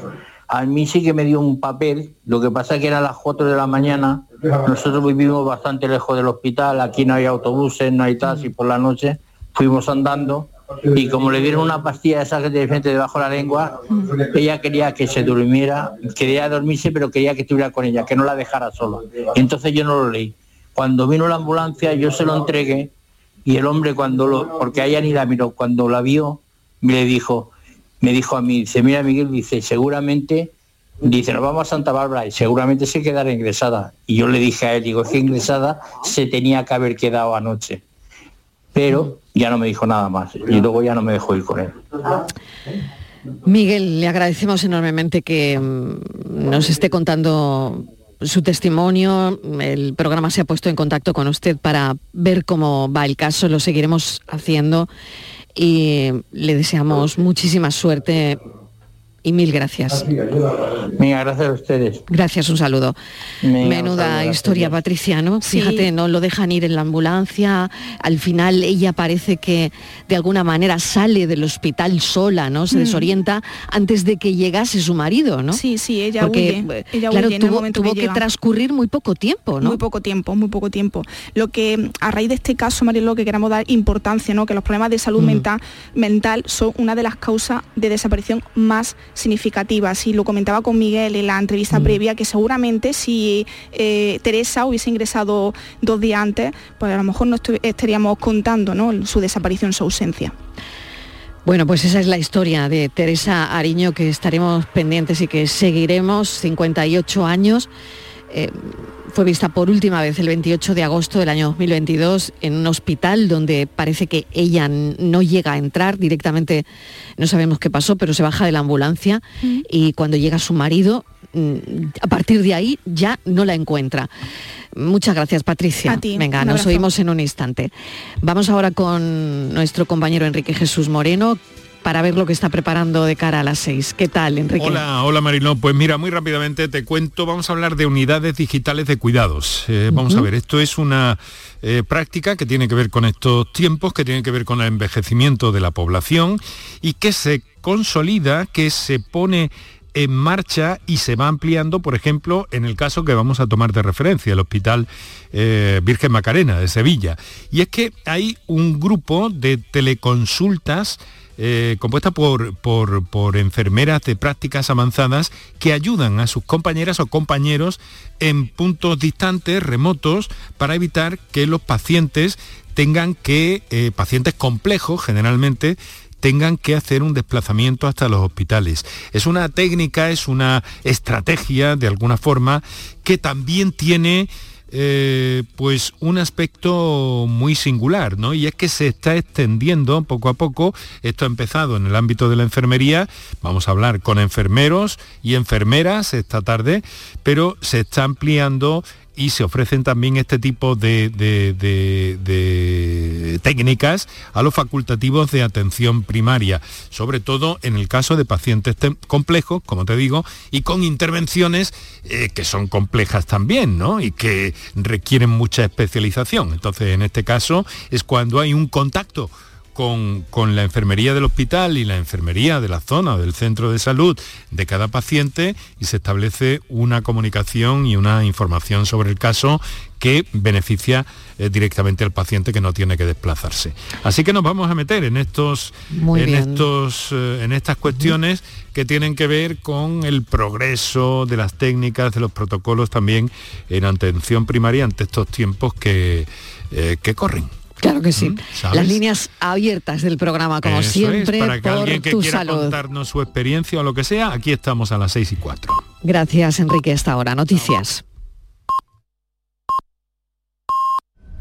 a mí sí que me dio un papel, lo que pasa que era a las 4 de la mañana, nosotros vivimos bastante lejos del hospital, aquí no hay autobuses, no hay taxi por la noche, fuimos andando y como le dieron una pastilla esa que te frente debajo de la lengua, ella quería que se durmiera, quería dormirse, pero quería que estuviera con ella, que no la dejara sola. Entonces yo no lo leí. Cuando vino la ambulancia yo se lo entregué y el hombre cuando lo, porque a la miró, cuando la vio, me dijo, me dijo a mí, dice, mira Miguel, dice, seguramente, dice, nos vamos a Santa Bárbara y seguramente se quedará ingresada. Y yo le dije a él, digo, es que ingresada se tenía que haber quedado anoche. Pero ya no me dijo nada más y luego ya no me dejó ir con él. Miguel, le agradecemos enormemente que mm, nos esté contando su testimonio. El programa se ha puesto en contacto con usted para ver cómo va el caso. Lo seguiremos haciendo y le deseamos muchísima suerte y mil gracias. Venga, gracias a ustedes. Gracias, un saludo. Menuda saludo, historia. Patricia, ¿no? Sí. Fíjate, no lo dejan ir en la ambulancia. Al final ella parece que de alguna manera sale del hospital sola, ¿no? Se Mm. desorienta antes de que llegase su marido, ¿no? Sí, sí, ella Porque, huye. eh, Ella claro, huye en el tuvo, momento tuvo que que, llega. transcurrir muy poco tiempo, ¿no? Muy poco tiempo, muy poco tiempo. Lo que a raíz de este caso, Marielo, que queramos dar importancia, ¿no? Que los problemas de salud Mm. mental, mental son una de las causas de desaparición más significativas. Y lo comentaba con Miguel en la entrevista Mm. previa, que seguramente si eh, Teresa hubiese ingresado dos días antes, pues a lo mejor no estaríamos contando ¿no? su desaparición, su ausencia. Bueno, pues esa es la historia de Teresa Ariño que estaremos pendientes y que seguiremos, 58 años. Eh, fue vista por última vez el 28 de agosto del año 2022 en un hospital donde parece que ella no llega a entrar directamente, no sabemos qué pasó, pero se baja de la ambulancia y cuando llega su marido, a partir de ahí ya no la encuentra. Muchas gracias, Patricia. A ti, Venga, nos oímos en un instante. Vamos ahora con nuestro compañero Enrique Jesús Moreno para ver lo que está preparando de cara a las seis. ¿Qué tal, Enrique? Hola, hola Mariló. Pues mira, muy rápidamente te cuento, vamos a hablar de unidades digitales de cuidados. Eh, vamos a ver, esto es una eh, práctica que tiene que ver con estos tiempos, que tiene que ver con el envejecimiento de la población y que se consolida, que se pone en marcha y se va ampliando, por ejemplo, en el caso que vamos a tomar de referencia, el Hospital eh, Virgen Macarena de Sevilla. Y es que hay un grupo de teleconsultas eh, compuesta por, por, por enfermeras de prácticas avanzadas que ayudan a sus compañeras o compañeros en puntos distantes, remotos, para evitar que los pacientes tengan que, eh, pacientes complejos generalmente, tengan que hacer un desplazamiento hasta los hospitales. Es una técnica, es una estrategia de alguna forma que también tiene eh, pues un aspecto muy singular, ¿no? Y es que se está extendiendo poco a poco, esto ha empezado en el ámbito de la enfermería, vamos a hablar con enfermeros y enfermeras esta tarde, pero se está ampliando y se ofrecen también este tipo de, técnicas a los facultativos de atención primaria, sobre todo en el caso de pacientes complejos, como te digo, y con intervenciones eh, que son complejas también, ¿no? Y que requieren mucha especialización. Entonces, en este caso es cuando hay un contacto con, la enfermería del hospital y la enfermería de la zona del centro de salud de cada paciente y se establece una comunicación y una información sobre el caso que beneficia eh, directamente al paciente que no tiene que desplazarse. Así que nos vamos a meter en estos, en estos, eh, en estas cuestiones que tienen que ver con el progreso de las técnicas, de los protocolos también en atención primaria ante estos tiempos que, eh, que corren. Claro que sí. Las líneas abiertas del programa, como siempre, para que por alguien que tu quiera salud. contarnos su experiencia o lo que sea, aquí estamos a las 6 y 4. Gracias, Enrique. Hasta ahora. Noticias.